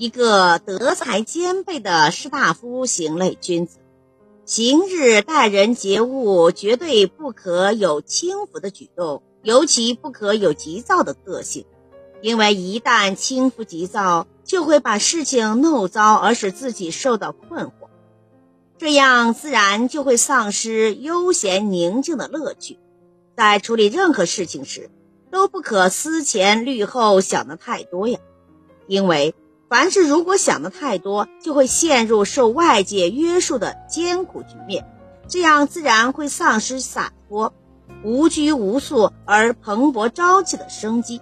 一个德才兼备的士大夫型类君子，行日待人接物绝对不可有轻浮的举动，尤其不可有急躁的个性，因为一旦轻浮急躁，就会把事情弄糟，而使自己受到困惑，这样自然就会丧失悠闲宁静的乐趣。在处理任何事情时，都不可思前虑后，想得太多呀，因为。凡事如果想的太多，就会陷入受外界约束的艰苦局面，这样自然会丧失洒脱、无拘无束而蓬勃朝气的生机。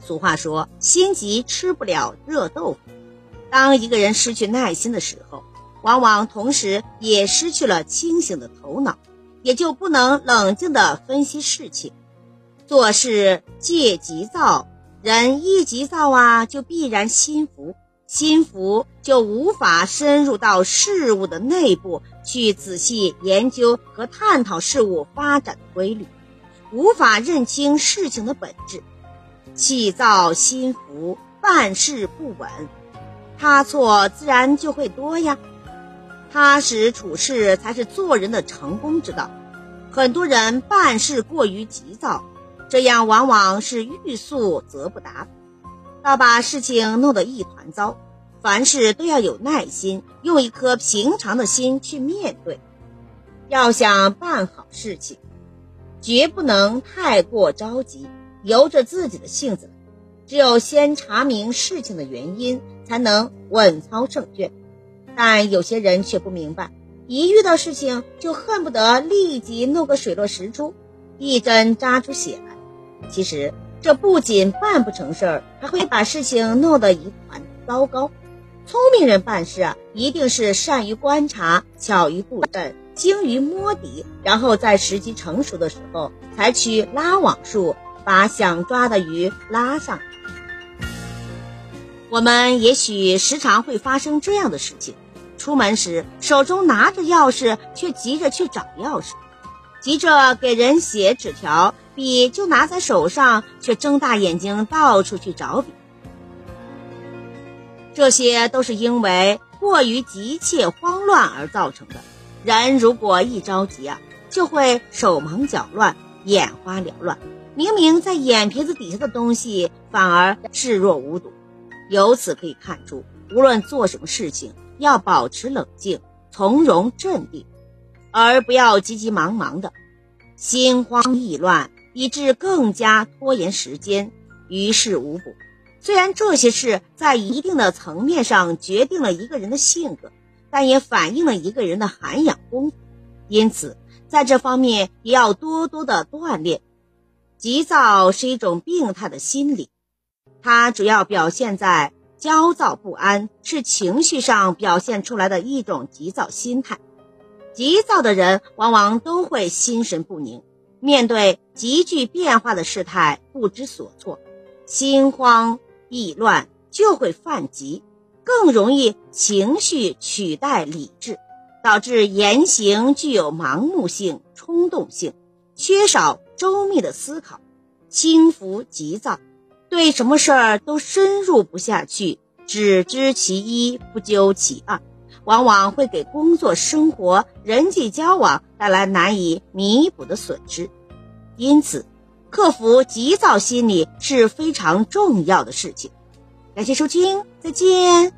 俗话说：“心急吃不了热豆腐。”当一个人失去耐心的时候，往往同时也失去了清醒的头脑，也就不能冷静地分析事情，做事戒急躁。人一急躁啊，就必然心浮，心浮就无法深入到事物的内部去仔细研究和探讨事物发展的规律，无法认清事情的本质。气躁心浮，办事不稳，差错自然就会多呀。踏实处事才是做人的成功之道。很多人办事过于急躁。这样往往是欲速则不达，倒把事情弄得一团糟。凡事都要有耐心，用一颗平常的心去面对。要想办好事情，绝不能太过着急，由着自己的性子。只有先查明事情的原因，才能稳操胜券。但有些人却不明白，一遇到事情就恨不得立即弄个水落石出，一针扎出血来。其实这不仅办不成事儿，还会把事情弄得一团糟糕。聪明人办事啊，一定是善于观察、巧于布阵、精于摸底，然后在时机成熟的时候，采取拉网术，把想抓的鱼拉上。我们也许时常会发生这样的事情：出门时手中拿着钥匙，却急着去找钥匙。急着给人写纸条，笔就拿在手上，却睁大眼睛到处去找笔。这些都是因为过于急切、慌乱而造成的。人如果一着急啊，就会手忙脚乱、眼花缭乱。明明在眼皮子底下的东西，反而视若无睹。由此可以看出，无论做什么事情，要保持冷静、从容、镇定。而不要急急忙忙的，心慌意乱，以致更加拖延时间，于事无补。虽然这些事在一定的层面上决定了一个人的性格，但也反映了一个人的涵养功夫。因此，在这方面也要多多的锻炼。急躁是一种病态的心理，它主要表现在焦躁不安，是情绪上表现出来的一种急躁心态。急躁的人往往都会心神不宁，面对急剧变化的事态不知所措，心慌意乱，就会犯急，更容易情绪取代理智，导致言行具有盲目性、冲动性，缺少周密的思考，轻浮急躁，对什么事儿都深入不下去，只知其一，不究其二。往往会给工作、生活、人际交往带来难以弥补的损失，因此，克服急躁心理是非常重要的事情。感谢收听，再见。